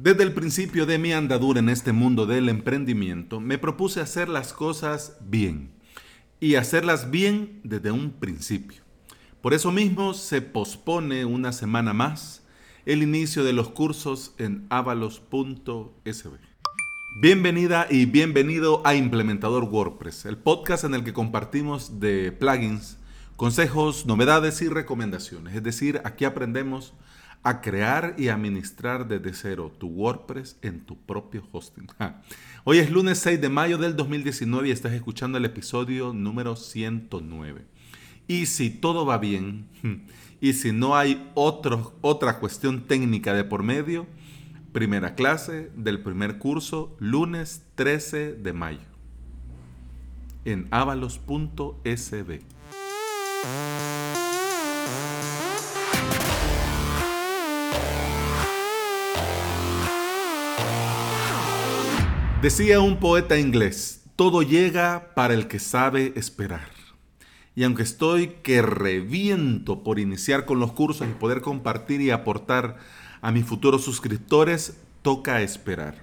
Desde el principio de mi andadura en este mundo del emprendimiento, me propuse hacer las cosas bien y hacerlas bien desde un principio. Por eso mismo se pospone una semana más el inicio de los cursos en avalos.sb. Bienvenida y bienvenido a Implementador WordPress, el podcast en el que compartimos de plugins, consejos, novedades y recomendaciones. Es decir, aquí aprendemos a crear y administrar desde cero tu WordPress en tu propio hosting. Hoy es lunes 6 de mayo del 2019 y estás escuchando el episodio número 109. Y si todo va bien y si no hay otra cuestión técnica de por medio, primera clase del primer curso, lunes 13 de mayo, en avalos.sb. Decía un poeta inglés, todo llega para el que sabe esperar. Y aunque estoy que reviento por iniciar con los cursos y poder compartir y aportar a mis futuros suscriptores, toca esperar.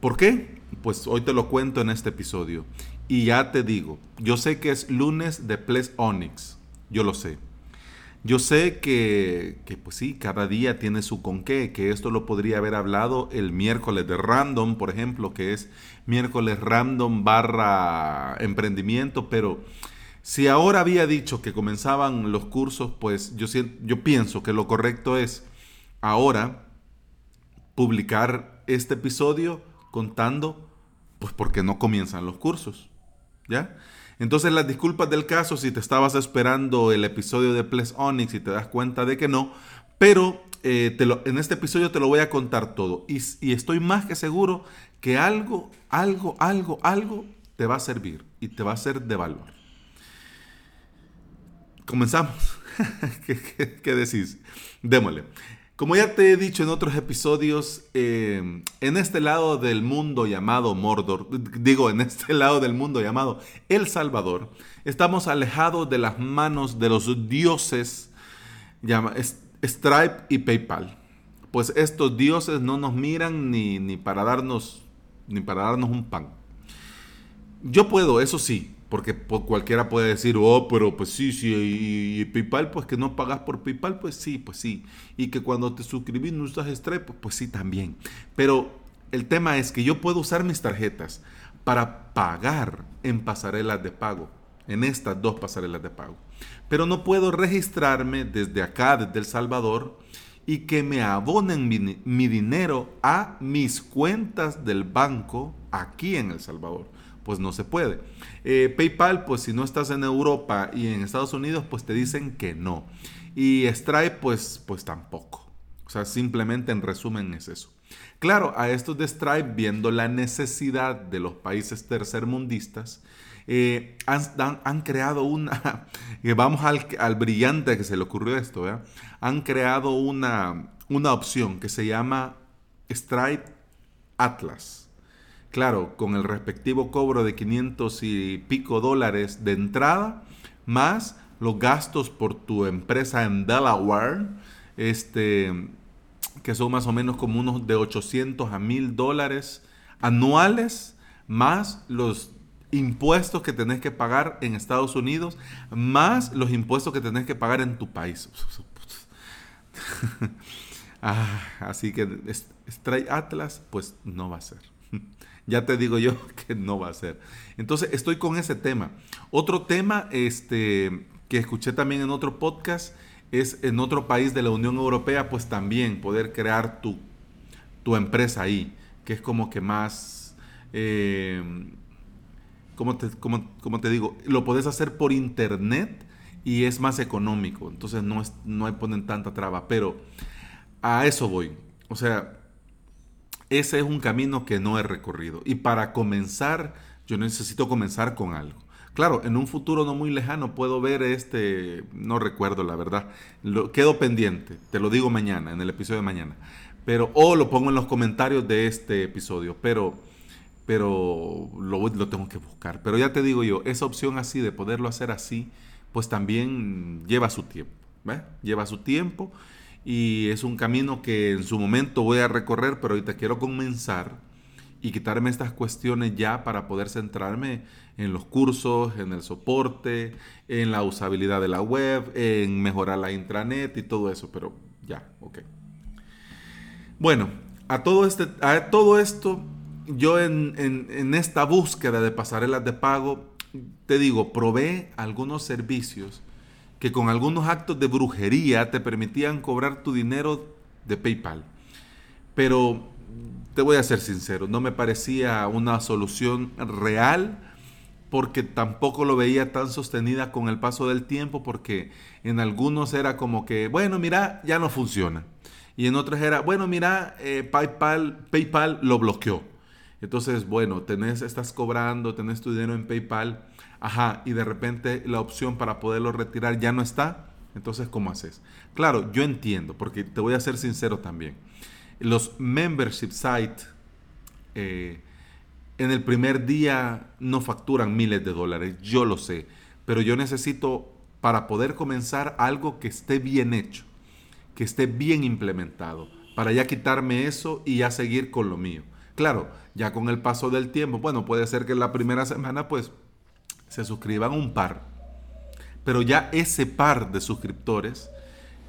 ¿Por qué? Pues hoy te lo cuento en este episodio. Y ya te digo, yo sé que es lunes de Ples Onyx, yo lo sé. Yo sé que, pues sí, cada día tiene su con qué, que esto lo podría haber hablado el miércoles de Random, por ejemplo, que es miércoles Random barra emprendimiento, pero si ahora había dicho que comenzaban los cursos, pues yo, yo pienso que lo correcto es ahora publicar este episodio contando, pues porque no comienzan los cursos, ¿ya? Entonces las disculpas del caso si te estabas esperando el episodio de Ples Onyx y te das cuenta de que no, pero eh, en este episodio te lo voy a contar todo y, estoy más que seguro que algo, algo, algo, algo te va a servir y te va a ser de valor. Comenzamos. ¿Qué, qué decís? Démosle. Como ya te he dicho en otros episodios, eh, en este lado del mundo llamado Mordor, digo, en este lado del mundo llamado El Salvador, estamos alejados de las manos de los dioses Stripe y PayPal. Pues estos dioses no nos miran ni, ni, para darnos, ni para darnos un pan. Yo puedo, eso sí, porque cualquiera puede decir, oh, pero pues sí, sí, y, PayPal, pues que no pagas por PayPal, pues sí, pues sí. Y que cuando te suscribís no usas Stripe, pues, pues sí, también. Pero el tema es que yo puedo usar mis tarjetas para pagar en pasarelas de pago, en estas dos pasarelas de pago. Pero no puedo registrarme desde acá, desde El Salvador, y que me abonen mi dinero a mis cuentas del banco aquí en El Salvador pues no se puede. Eh, PayPal, pues si no estás en Europa y en Estados Unidos, pues te dicen que no. Y Stripe, pues, pues tampoco. O sea, simplemente en resumen es eso. Claro, a estos de Stripe, viendo la necesidad de los países tercermundistas, eh, han, creado una, vamos al, brillante que se le ocurrió esto, han creado una, una opción que se llama Stripe Atlas. Claro, con el respectivo cobro de 500 y pico dólares de entrada, más los gastos por tu empresa en Delaware, este, que son más o menos como unos de 800 a 1000 dólares anuales, más los impuestos que tenés que pagar en Estados Unidos, más los impuestos que tenés que pagar en tu país. ah, así que Stray Atlas, pues no va a ser ya te digo yo que no va a ser. Entonces, estoy con ese tema. Otro tema este, que escuché también en otro podcast es en otro país de la Unión Europea, pues también poder crear tu, tu empresa ahí, que es como que más, eh, ¿cómo, te, te digo? Lo puedes hacer por internet y es más económico, entonces no, es, no ponen tanta traba, pero a eso voy. O sea, ese es un camino que no he recorrido. Y para comenzar, yo necesito comenzar con algo. Claro, en un futuro no muy lejano puedo ver este, no recuerdo la verdad, lo, quedo pendiente, te lo digo mañana, en el episodio de mañana, pero o lo pongo en los comentarios de este episodio, pero, pero lo, lo tengo que buscar. Pero ya te digo yo, esa opción así de poderlo hacer así, pues también lleva su tiempo, ¿ves? Lleva su tiempo y es un camino que en su momento voy a recorrer, pero ahorita quiero comenzar y quitarme estas cuestiones ya para poder centrarme en los cursos, en el soporte, en la usabilidad de la web, en mejorar la intranet y todo eso, pero ya, ok. Bueno, a todo, este, a todo esto, yo en, en esta búsqueda de pasarelas de pago, te digo, probé algunos servicios que con algunos actos de brujería te permitían cobrar tu dinero de PayPal. Pero te voy a ser sincero, no me parecía una solución real porque tampoco lo veía tan sostenida con el paso del tiempo porque en algunos era como que, bueno, mira, ya no funciona. Y en otros era, bueno, mira, eh, PayPal, PayPal lo bloqueó. Entonces, bueno, tenés, estás cobrando, tenés tu dinero en PayPal, ajá, y de repente la opción para poderlo retirar ya no está. Entonces, ¿cómo haces? Claro, yo entiendo, porque te voy a ser sincero también. Los membership sites eh, en el primer día no facturan miles de dólares, yo lo sé, pero yo necesito para poder comenzar algo que esté bien hecho, que esté bien implementado, para ya quitarme eso y ya seguir con lo mío. Claro, ya con el paso del tiempo, bueno, puede ser que la primera semana pues se suscriban un par, pero ya ese par de suscriptores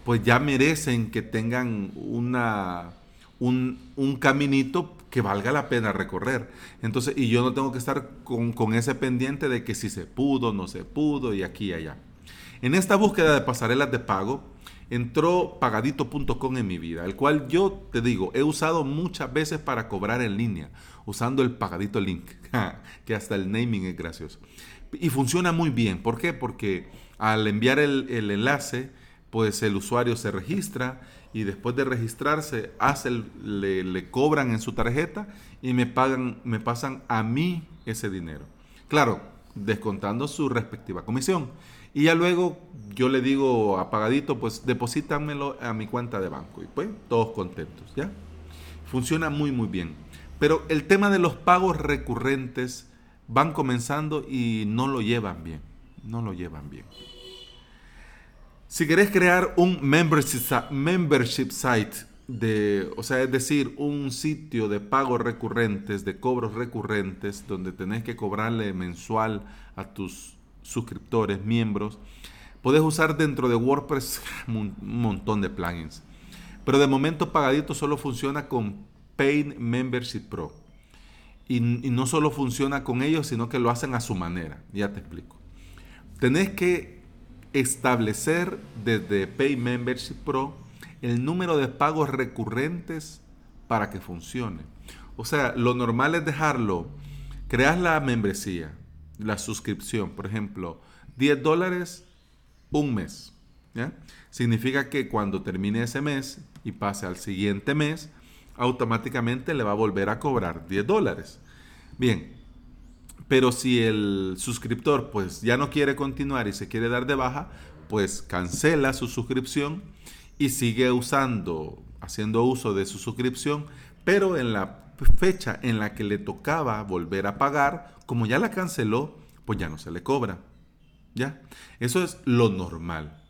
pues ya merecen que tengan una un, caminito que valga la pena recorrer. Entonces, y yo no tengo que estar con, ese pendiente de que si se pudo, no se pudo y aquí y allá. En esta búsqueda de pasarelas de pago, entró pagadito.com en mi vida, el cual yo te digo, he usado muchas veces para cobrar en línea, usando el pagadito link, que hasta el naming es gracioso. Y funciona muy bien. ¿Por qué? Porque al enviar el, el enlace, pues el usuario se registra y después de registrarse hace le, cobran en su tarjeta y me pagan, me pasan a mí ese dinero. Claro, descontando su respectiva comisión. Y ya luego yo le digo apagadito, pues deposítamelo a mi cuenta de banco. Y pues todos contentos, ¿ya? Funciona muy muy bien. Pero el tema de los pagos recurrentes van comenzando y no lo llevan bien. No lo llevan bien. Si querés crear un membership, site, de, o sea, es decir, un sitio de pagos recurrentes, de cobros recurrentes, donde tenés que cobrarle mensual a tus suscriptores, miembros, podés usar dentro de WordPress un montón de plugins. Pero de momento Pagadito solo funciona con Paid Membership Pro. Y, no solo funciona con ellos, sino que lo hacen a su manera. Ya te explico. Tenés que establecer desde Pay Membership Pro el número de pagos recurrentes para que funcione. O sea, lo normal es dejarlo, creas la membresía, la suscripción, por ejemplo, 10 dólares un mes. Significa que cuando termine ese mes y pase al siguiente mes, automáticamente le va a volver a cobrar 10 dólares. Bien, pero si el suscriptor pues ya no quiere continuar y se quiere dar de baja, pues cancela su suscripción y sigue usando, haciendo uso de su suscripción, pero en la fecha en la que le tocaba volver a pagar, como ya la canceló, pues ya no se le cobra. ¿Ya? Eso es lo normal.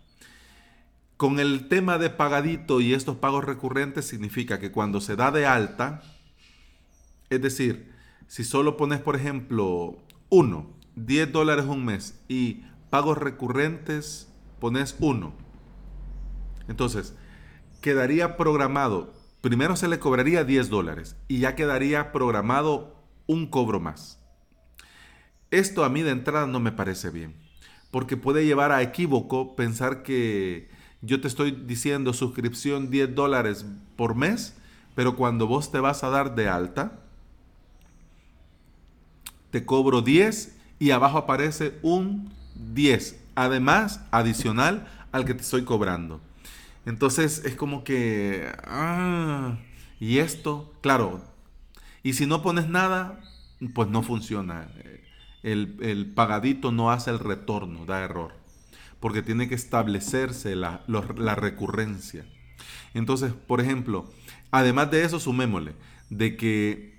Con el tema de pagadito y estos pagos recurrentes significa que cuando se da de alta, es decir, si solo pones, por ejemplo, 1, 10 dólares un mes y pagos recurrentes pones 1. Entonces, quedaría programado, primero se le cobraría 10 dólares y ya quedaría programado un cobro más. Esto a mí de entrada no me parece bien, porque puede llevar a equívoco pensar que yo te estoy diciendo suscripción 10 dólares por mes, pero cuando vos te vas a dar de alta, te cobro 10 y abajo aparece un 10, además adicional al que te estoy cobrando. Entonces es como que, ah, y esto, claro, y si no pones nada, pues no funciona. El, pagadito no hace el retorno, da error, porque tiene que establecerse la, la recurrencia. Entonces, por ejemplo, además de eso, sumémosle de que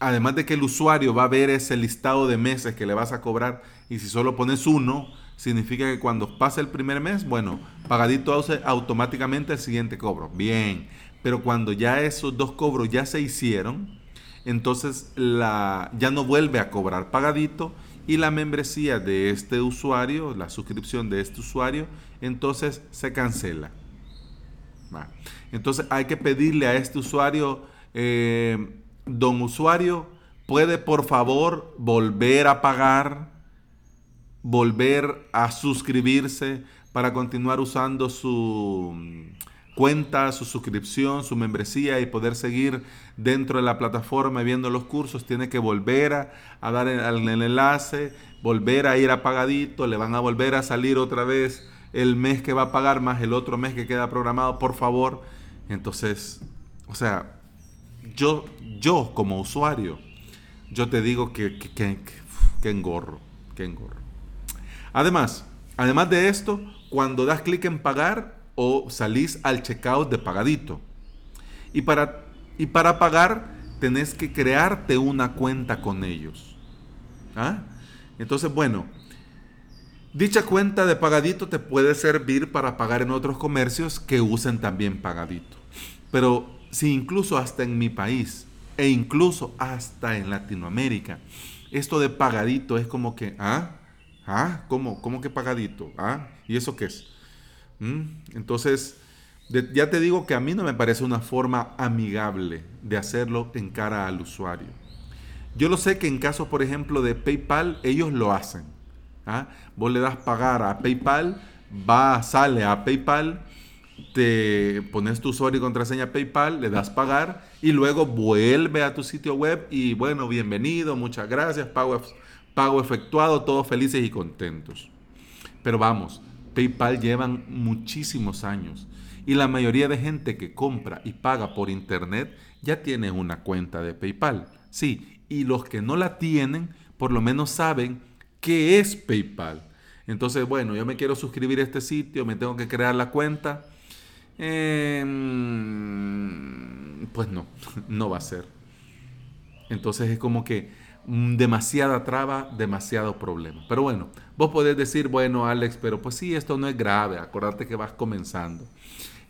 además de que el usuario va a ver ese listado de meses que le vas a cobrar y si solo pones uno, significa que cuando pasa el primer mes, bueno, pagadito automáticamente el siguiente cobro. Bien, pero cuando ya esos dos cobros ya se hicieron, entonces la, ya no vuelve a cobrar pagadito y la membresía de este usuario, la suscripción de este usuario, entonces se cancela. Entonces hay que pedirle a este usuario, eh, don usuario, ¿puede por favor volver a pagar, volver a suscribirse para continuar usando su cuenta, su suscripción, su membresía y poder seguir dentro de la plataforma viendo los cursos, tiene que volver a, dar el, enlace, volver a ir a pagadito, le van a volver a salir otra vez el mes que va a pagar más el otro mes que queda programado, por favor. Entonces, o sea, yo, yo como usuario, yo te digo que, que, que, que engorro, que engorro. Además, además de esto, cuando das clic en pagar, o salís al checkout de pagadito. Y para, y para pagar tenés que crearte una cuenta con ellos. ¿Ah? Entonces, bueno, dicha cuenta de pagadito te puede servir para pagar en otros comercios que usen también pagadito. Pero si incluso hasta en mi país e incluso hasta en Latinoamérica, esto de pagadito es como que, ¿ah? ¿Ah? ¿Cómo? ¿Cómo que pagadito? ¿Ah? ¿Y eso qué es? ¿Mm? Entonces, ya te digo que a mí no me parece una forma amigable de hacerlo en cara al usuario. Yo lo sé que en caso, por ejemplo, de PayPal, ellos lo hacen. ¿ah? Vos le das pagar a PayPal, va, sale a PayPal, te pones tu usuario y contraseña PayPal, le das pagar y luego vuelve a tu sitio web y bueno, bienvenido, muchas gracias, pago, pago efectuado, todos felices y contentos. Pero vamos, PayPal llevan muchísimos años y la mayoría de gente que compra y paga por internet ya tiene una cuenta de PayPal. Sí, y los que no la tienen por lo menos saben qué es PayPal. Entonces, bueno, yo me quiero suscribir a este sitio, me tengo que crear la cuenta. Em, pues no, no va a ser. Entonces es como que demasiada traba, demasiado problema. Pero bueno, vos podés decir, bueno, Alex, pero pues sí, esto no es grave, acordate que vas comenzando.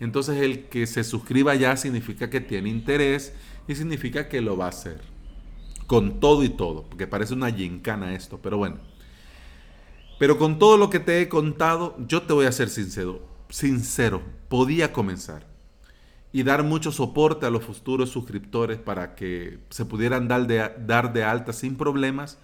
Entonces el que se suscriba ya significa que tiene interés y significa que lo va a hacer. Con todo y todo, porque parece una gincana esto, pero bueno. Pero con todo lo que te he contado, yo te voy a ser sincero, sincero, podía comenzar y dar mucho soporte a los futuros suscriptores para que se pudieran dar de, dar de alta sin problemas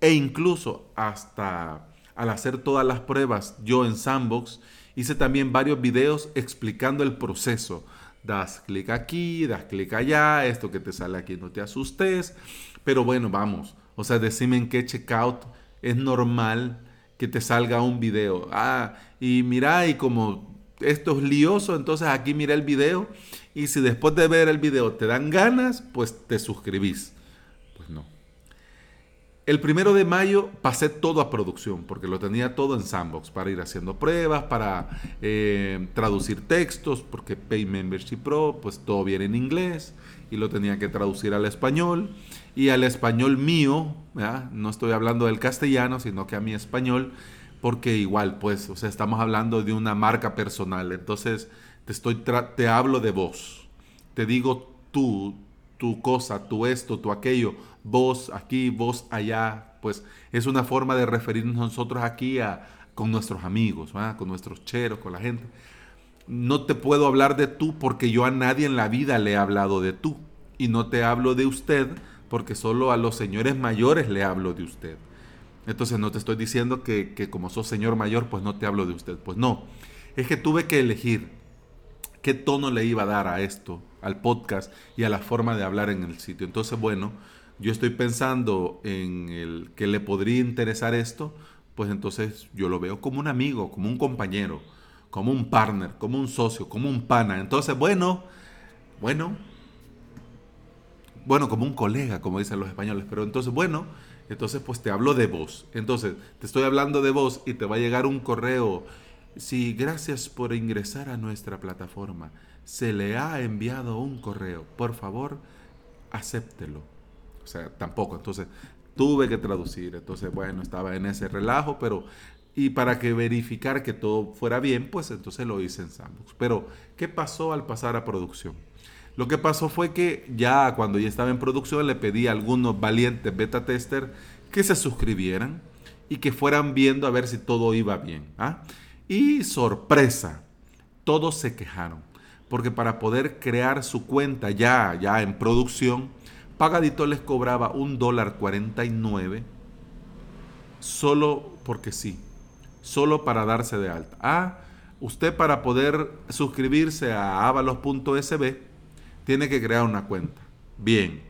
e incluso hasta al hacer todas las pruebas yo en Sandbox hice también varios videos explicando el proceso. Das clic aquí, das clic allá, esto que te sale aquí no te asustes, pero bueno, vamos, o sea, decime en qué checkout es normal que te salga un video. Ah, y mira, y como esto es lioso, entonces aquí mira el video y si después de ver el video te dan ganas, pues te suscribís. Pues no. El primero de mayo pasé todo a producción porque lo tenía todo en Sandbox para ir haciendo pruebas, para eh, traducir textos, porque Pay Membership Pro, pues todo viene en inglés y lo tenía que traducir al español y al español mío, no estoy hablando del castellano, sino que a mi español porque igual, pues, o sea, estamos hablando de una marca personal, entonces te, estoy te hablo de vos, te digo tú, tu cosa, tu esto, tu aquello, vos aquí, vos allá, pues es una forma de referirnos nosotros aquí a, con nuestros amigos, con nuestros cheros, con la gente. No te puedo hablar de tú porque yo a nadie en la vida le he hablado de tú. Y no te hablo de usted porque solo a los señores mayores le hablo de usted. Entonces no te estoy diciendo que, como sos señor mayor, pues no te hablo de usted. Pues no, es que tuve que elegir qué tono le iba a dar a esto, al podcast y a la forma de hablar en el sitio. Entonces, bueno, yo estoy pensando en el que le podría interesar esto, pues entonces yo lo veo como un amigo, como un compañero, como un partner, como un socio, como un pana. Entonces, bueno, bueno, bueno, como un colega, como dicen los españoles, pero entonces, bueno, entonces, pues te hablo de vos. Entonces, te estoy hablando de vos y te va a llegar un correo. Si gracias por ingresar a nuestra plataforma, se le ha enviado un correo. Por favor, acéptelo. O sea, tampoco. Entonces, tuve que traducir. Entonces, bueno, estaba en ese relajo, pero Y para que verificar que todo fuera bien, pues entonces lo hice en Sandbox. Pero, ¿qué pasó al pasar a producción? Lo que pasó fue que ya cuando ya estaba en producción le pedí a algunos valientes beta tester que se suscribieran y que fueran viendo a ver si todo iba bien. ¿ah? Y sorpresa, todos se quejaron. Porque para poder crear su cuenta ya, ya en producción, Pagadito les cobraba un dólar 49 solo porque sí, solo para darse de alta. Ah, usted para poder suscribirse a avalos.sb tiene que crear una cuenta. Bien,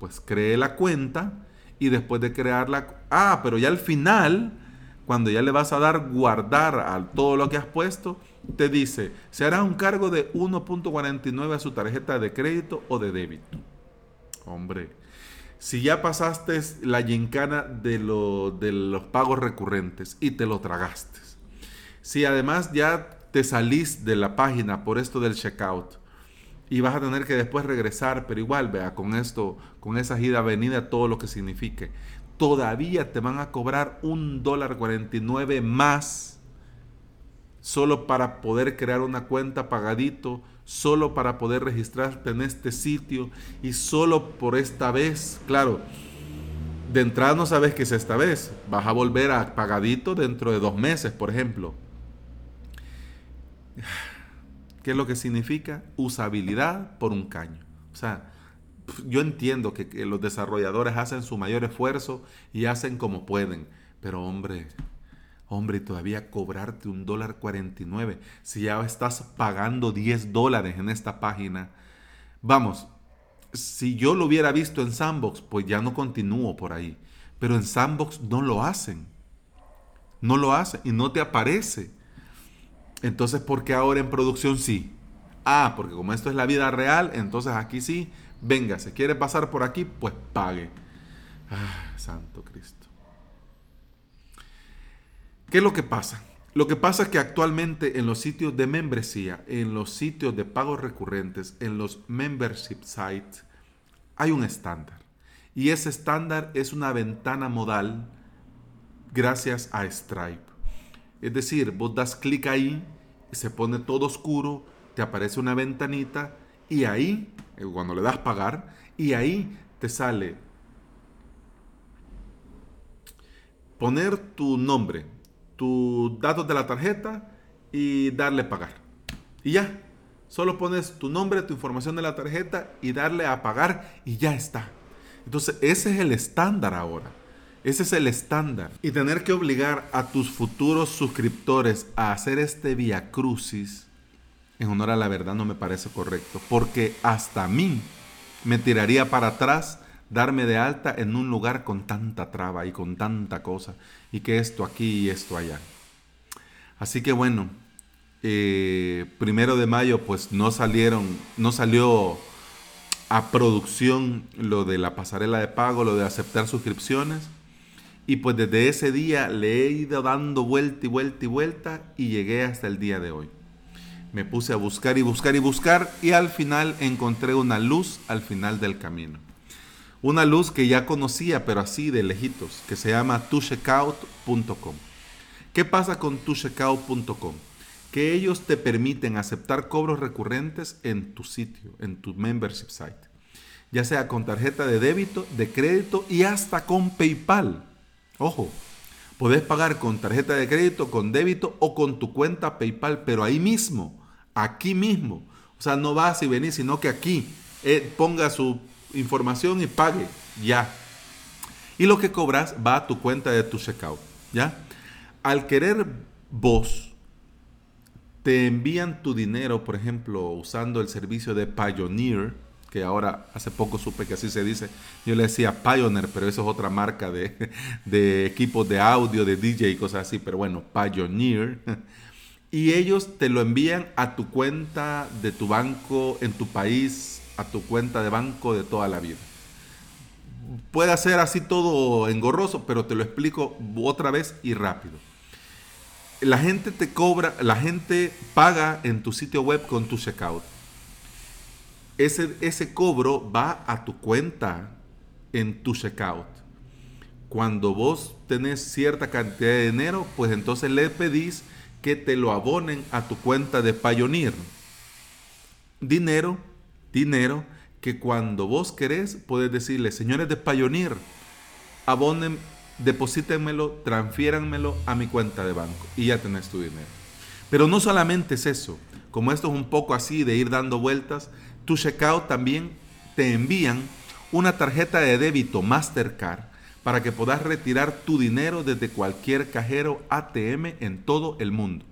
pues cree la cuenta y después de crearla, ah, pero ya al final, cuando ya le vas a dar guardar a todo lo que has puesto, te dice, se hará un cargo de 1.49 a su tarjeta de crédito o de débito. Hombre, si ya pasaste la gincana de, de los pagos recurrentes y te lo tragaste, si además ya te salís de la página por esto del checkout, y vas a tener que después regresar, pero igual, vea, con esto, con esa ida venida, todo lo que signifique. Todavía te van a cobrar un dólar 49 más solo para poder crear una cuenta pagadito, solo para poder registrarte en este sitio y solo por esta vez, claro. De entrada no sabes que es esta vez. Vas a volver a pagadito dentro de dos meses, por ejemplo. ¿Qué es lo que significa? Usabilidad por un caño. O sea, yo entiendo que, los desarrolladores hacen su mayor esfuerzo y hacen como pueden, pero hombre, hombre, todavía cobrarte un dólar 49, si ya estás pagando 10 dólares en esta página, vamos, si yo lo hubiera visto en Sandbox, pues ya no continúo por ahí, pero en Sandbox no lo hacen, no lo hacen y no te aparece. Entonces, ¿por qué ahora en producción sí? Ah, porque como esto es la vida real, entonces aquí sí, venga, si quiere pasar por aquí, pues pague. Ah, Santo Cristo. ¿Qué es lo que pasa? Lo que pasa es que actualmente en los sitios de membresía, en los sitios de pagos recurrentes, en los membership sites, hay un estándar. Y ese estándar es una ventana modal gracias a Stripe. Es decir, vos das clic ahí, se pone todo oscuro, te aparece una ventanita y ahí, eh, cuando le das pagar, y ahí te sale poner tu nombre, tus datos de la tarjeta y darle pagar. Y ya, solo pones tu nombre, tu información de la tarjeta y darle a pagar y ya está. Entonces, ese es el estándar ahora. Ese es el estándar. Y tener que obligar a tus futuros suscriptores a hacer este via crucis, en honor a la verdad, no me parece correcto. Porque hasta a mí me tiraría para atrás darme de alta en un lugar con tanta traba y con tanta cosa. Y que esto aquí y esto allá. Así que bueno, eh, primero de mayo pues no salieron, no salió a producción lo de la pasarela de pago, lo de aceptar suscripciones. Y pues desde ese día le he ido dando vuelta y vuelta y vuelta y llegué hasta el día de hoy. Me puse a buscar y buscar y buscar y al final encontré una luz al final del camino. Una luz que ya conocía, pero así de lejitos, que se llama tucheckout.com. ¿Qué pasa con tucheckout.com? Que ellos te permiten aceptar cobros recurrentes en tu sitio, en tu membership site. Ya sea con tarjeta de débito, de crédito y hasta con PayPal. Ojo, podés pagar con tarjeta de crédito, con débito o con tu cuenta PayPal, pero ahí mismo, aquí mismo. O sea, no vas y venís, sino que aquí eh, ponga su información y pague ya. Y lo que cobras va a tu cuenta de tu checkout, ¿ya? Al querer vos, te envían tu dinero, por ejemplo, usando el servicio de Pioneer, que ahora hace poco supe que así se dice. Yo le decía Pioneer, pero eso es otra marca de, de equipos de audio, de DJ y cosas así, pero bueno, Pioneer. Y ellos te lo envían a tu cuenta de tu banco en tu país, a tu cuenta de banco de toda la vida. Puede ser así todo engorroso, pero te lo explico otra vez y rápido. La gente te cobra, la gente paga en tu sitio web con tu checkout ese, ese cobro va a tu cuenta en tu checkout. cuando vos tenés cierta cantidad de dinero, pues entonces le pedís que te lo abonen a tu cuenta de Payoneer. Dinero, dinero, que cuando vos querés, puedes decirle, señores de Payoneer, abonen, deposítenmelo, transfiéranmelo a mi cuenta de banco y ya tenés tu dinero. Pero no solamente es eso, como esto es un poco así de ir dando vueltas, tu checkout también te envían una tarjeta de débito Mastercard para que puedas retirar tu dinero desde cualquier cajero ATM en todo el mundo.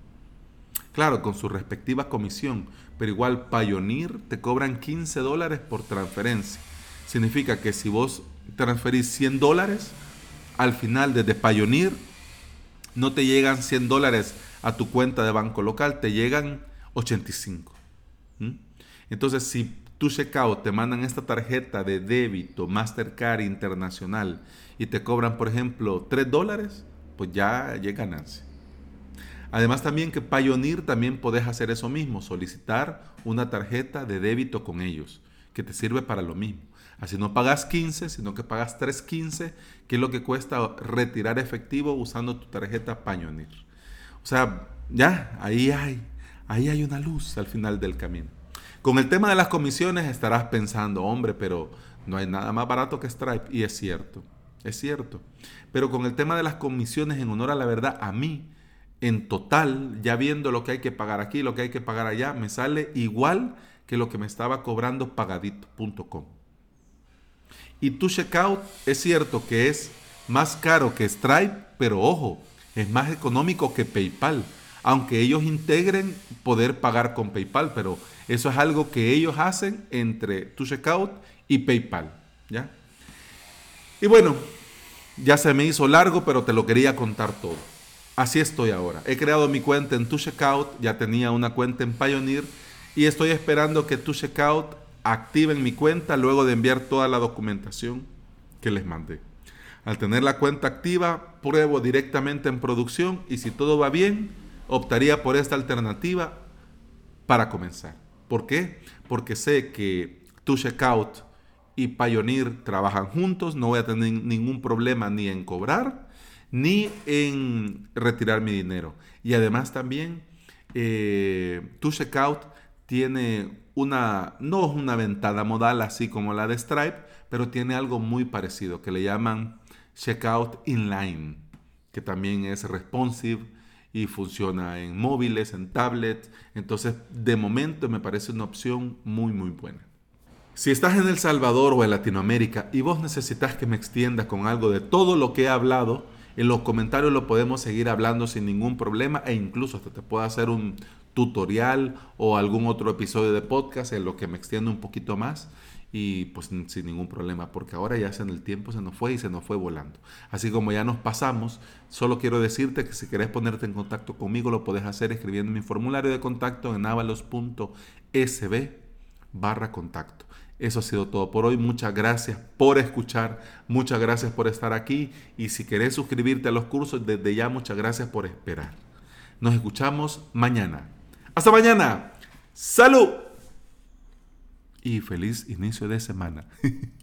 Claro, con su respectiva comisión, pero igual Payoneer te cobran 15 dólares por transferencia. Significa que si vos transferís 100 dólares, al final desde Payoneer no te llegan 100 dólares a tu cuenta de banco local, te llegan 85. Entonces, si tu checkout te mandan esta tarjeta de débito Mastercard internacional y te cobran, por ejemplo, 3 dólares, pues ya llega ganancia. Además también que Payoneer también puedes hacer eso mismo, solicitar una tarjeta de débito con ellos, que te sirve para lo mismo. Así no pagas 15, sino que pagas 3.15, que es lo que cuesta retirar efectivo usando tu tarjeta Payoneer. O sea, ya, ahí hay, ahí hay una luz al final del camino. Con el tema de las comisiones estarás pensando, hombre, pero no hay nada más barato que Stripe. Y es cierto, es cierto. Pero con el tema de las comisiones, en honor a la verdad, a mí en total, ya viendo lo que hay que pagar aquí, lo que hay que pagar allá, me sale igual que lo que me estaba cobrando pagadito.com. Y tu checkout es cierto que es más caro que Stripe, pero ojo, es más económico que PayPal. Aunque ellos integren poder pagar con PayPal, pero eso es algo que ellos hacen entre tu checkout y PayPal. ¿ya? Y bueno, ya se me hizo largo, pero te lo quería contar todo. Así estoy ahora. He creado mi cuenta en Tu Checkout, ya tenía una cuenta en Pioneer y estoy esperando que Tu Checkout activen mi cuenta luego de enviar toda la documentación que les mandé. Al tener la cuenta activa, pruebo directamente en producción y si todo va bien, optaría por esta alternativa para comenzar. ¿Por qué? Porque sé que Tu Checkout y Pioneer trabajan juntos, no voy a tener ningún problema ni en cobrar ni en retirar mi dinero. Y además también eh, tiene una, no es una ventana modal así como la de Stripe, pero tiene algo muy parecido que le llaman checkout inline, que también es responsive y funciona en móviles, en tablets. Entonces, de momento me parece una opción muy, muy buena. Si estás en El Salvador o en Latinoamérica y vos necesitas que me extienda con algo de todo lo que he hablado, en los comentarios lo podemos seguir hablando sin ningún problema e incluso hasta te puedo hacer un tutorial o algún otro episodio de podcast en lo que me extiendo un poquito más y pues sin ningún problema, porque ahora ya en el tiempo se nos fue y se nos fue volando. Así como ya nos pasamos, solo quiero decirte que si querés ponerte en contacto conmigo lo podés hacer escribiendo mi formulario de contacto en avalos.sb barra contacto. Eso ha sido todo por hoy. Muchas gracias por escuchar. Muchas gracias por estar aquí. Y si querés suscribirte a los cursos, desde ya muchas gracias por esperar. Nos escuchamos mañana. Hasta mañana. Salud. Y feliz inicio de semana.